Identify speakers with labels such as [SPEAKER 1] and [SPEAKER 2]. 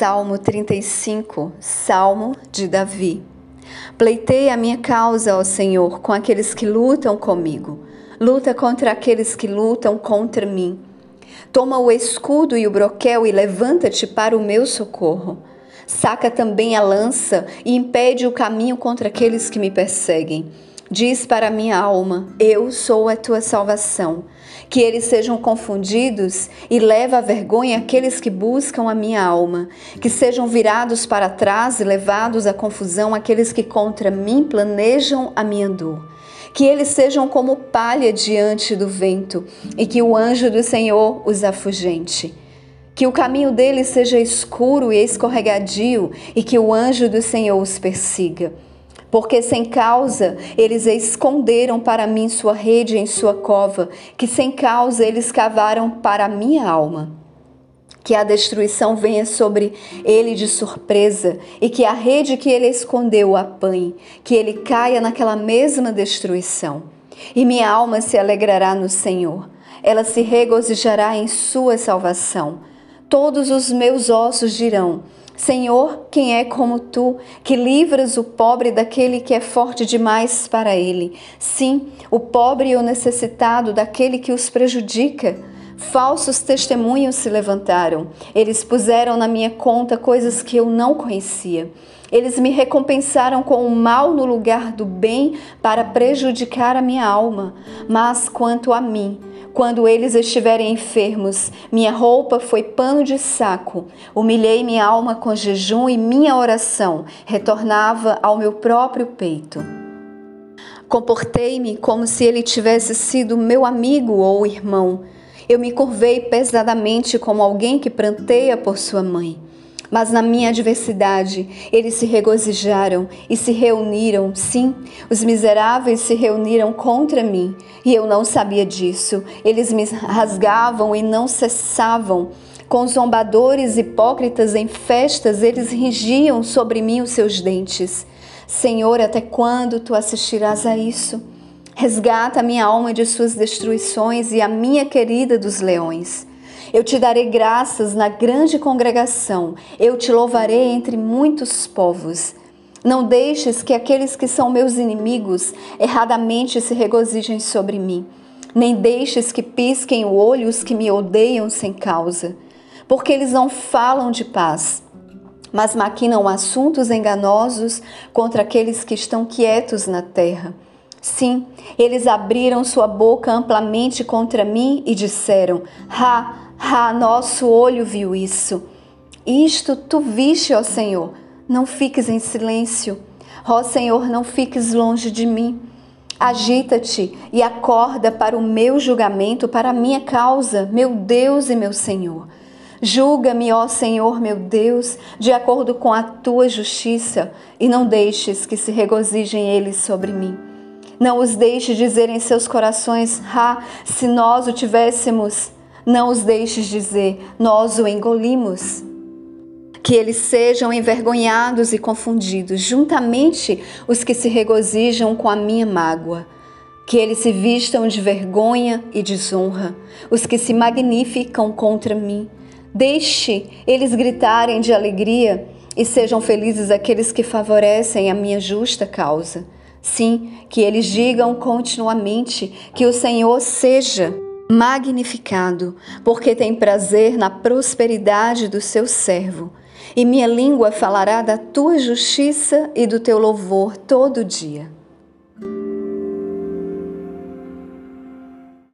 [SPEAKER 1] Salmo 35, Salmo de Davi. Pleitei a minha causa, ó Senhor, com aqueles que lutam comigo. Luta contra aqueles que lutam contra mim. Toma o escudo e o broquel e levanta-te para o meu socorro. Saca também a lança e impede o caminho contra aqueles que me perseguem. Diz para minha alma: Eu sou a tua salvação. Que eles sejam confundidos e leva a vergonha aqueles que buscam a minha alma. Que sejam virados para trás e levados à confusão aqueles que contra mim planejam a minha dor. Que eles sejam como palha diante do vento e que o anjo do Senhor os afugente. Que o caminho deles seja escuro e escorregadio e que o anjo do Senhor os persiga. Porque sem causa eles esconderam para mim sua rede em sua cova, que sem causa eles cavaram para minha alma. Que a destruição venha sobre ele de surpresa e que a rede que ele escondeu apanhe, que ele caia naquela mesma destruição. E minha alma se alegrará no Senhor, ela se regozijará em sua salvação todos os meus ossos dirão: Senhor, quem é como tu, que livras o pobre daquele que é forte demais para ele? Sim, o pobre e o necessitado daquele que os prejudica. Falsos testemunhos se levantaram. Eles puseram na minha conta coisas que eu não conhecia. Eles me recompensaram com o mal no lugar do bem para prejudicar a minha alma. Mas quanto a mim, quando eles estiverem enfermos, minha roupa foi pano de saco. Humilhei minha alma com jejum e minha oração retornava ao meu próprio peito. Comportei-me como se ele tivesse sido meu amigo ou irmão. Eu me curvei pesadamente como alguém que pranteia por sua mãe. Mas na minha adversidade, eles se regozijaram e se reuniram. Sim, os miseráveis se reuniram contra mim, e eu não sabia disso. Eles me rasgavam e não cessavam. Com zombadores hipócritas em festas, eles ringiam sobre mim os seus dentes. Senhor, até quando tu assistirás a isso? Resgata a minha alma de suas destruições e a minha querida dos leões. Eu te darei graças na grande congregação, eu te louvarei entre muitos povos. Não deixes que aqueles que são meus inimigos erradamente se regozijem sobre mim, nem deixes que pisquem o olho os que me odeiam sem causa, porque eles não falam de paz, mas maquinam assuntos enganosos contra aqueles que estão quietos na terra. Sim, eles abriram sua boca amplamente contra mim e disseram: Ha, ah, nosso olho viu isso. Isto tu viste, ó Senhor. Não fiques em silêncio. Ó Senhor, não fiques longe de mim. Agita-te e acorda para o meu julgamento, para a minha causa, meu Deus e meu Senhor. Julga-me, ó Senhor, meu Deus, de acordo com a tua justiça, e não deixes que se regozijem eles sobre mim. Não os deixes dizer em seus corações: Ah, se nós o tivéssemos não os deixes dizer, nós o engolimos. Que eles sejam envergonhados e confundidos, juntamente os que se regozijam com a minha mágoa. Que eles se vistam de vergonha e desonra, os que se magnificam contra mim. Deixe eles gritarem de alegria e sejam felizes aqueles que favorecem a minha justa causa. Sim, que eles digam continuamente que o Senhor seja magnificado, porque tem prazer na prosperidade do seu servo. E minha língua falará da tua justiça e do teu louvor todo dia.